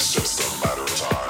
It's just a matter of time.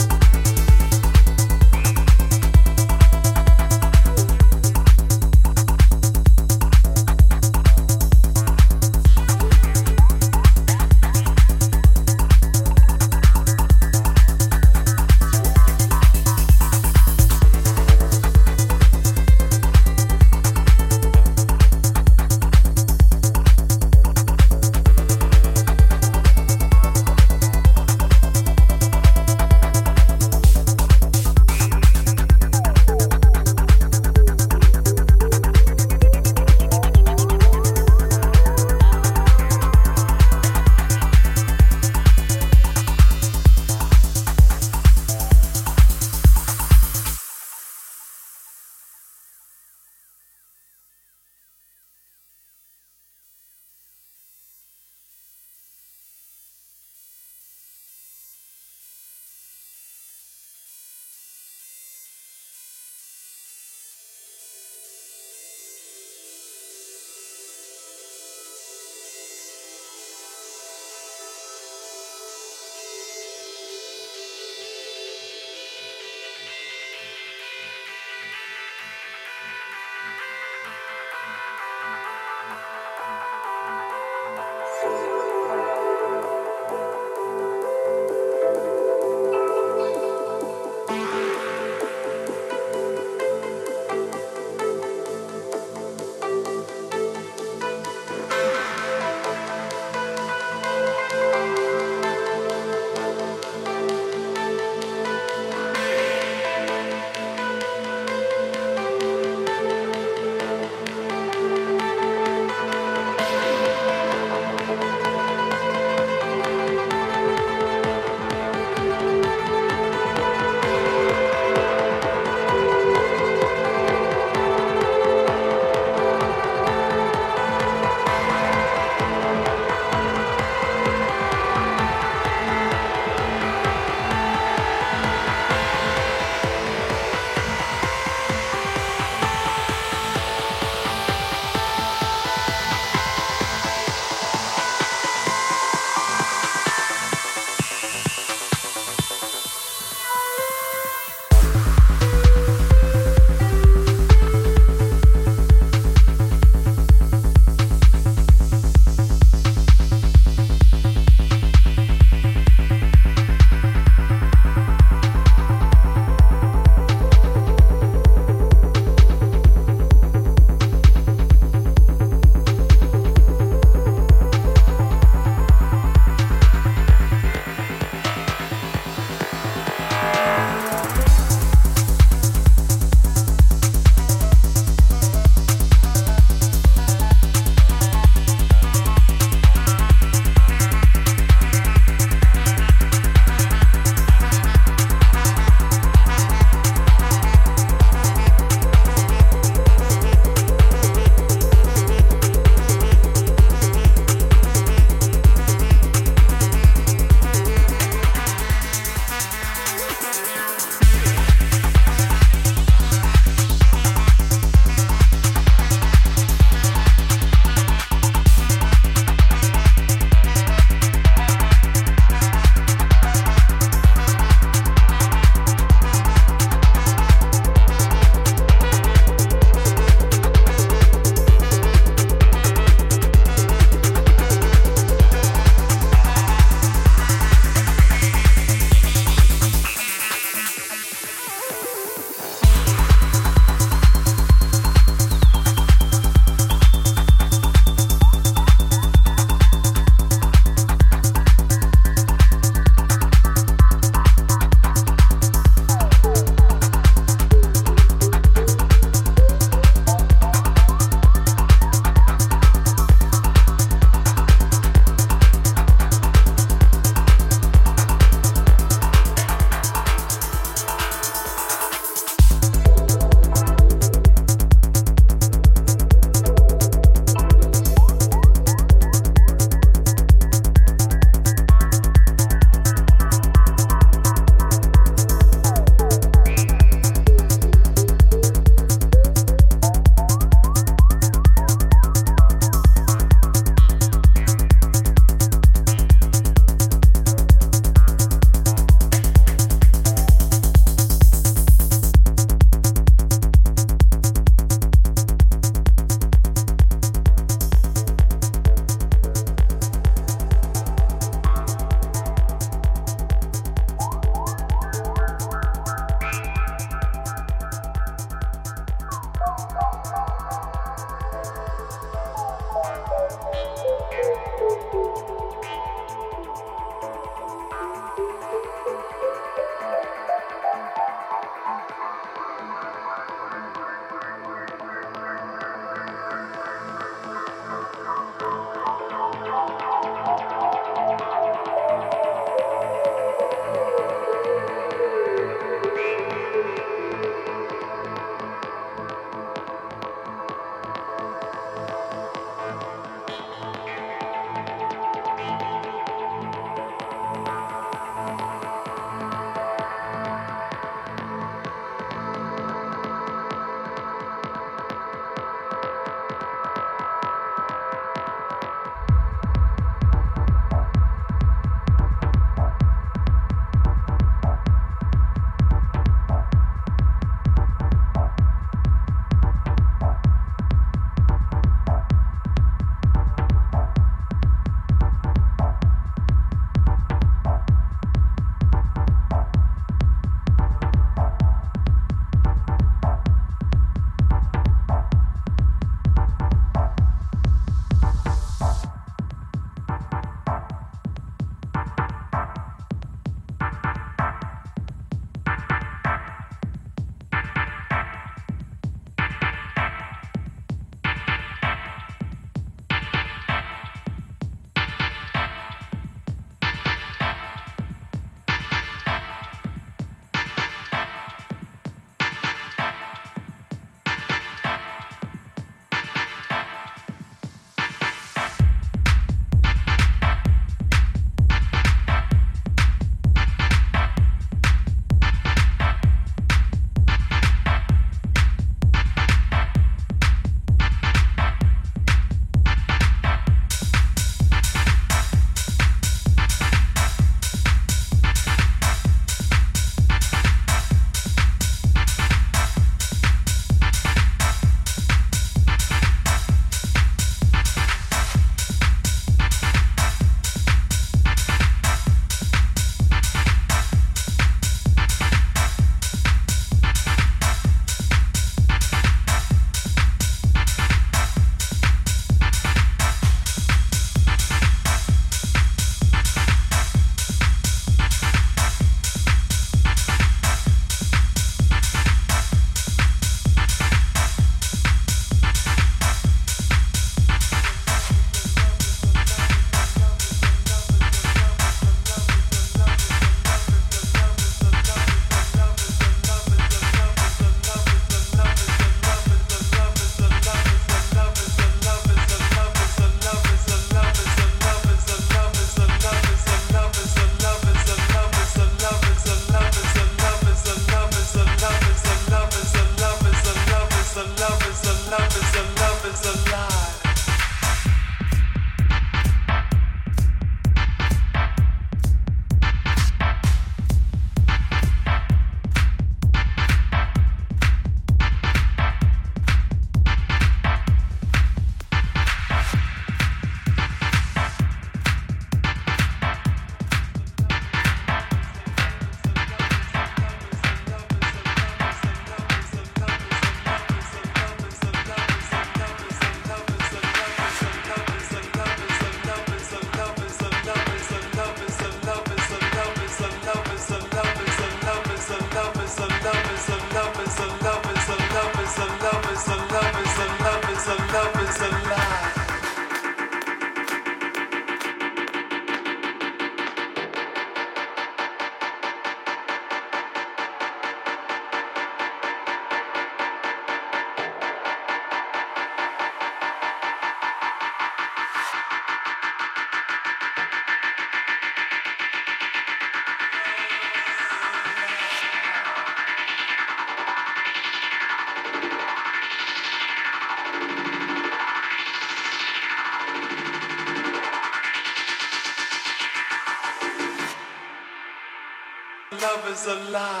a alive.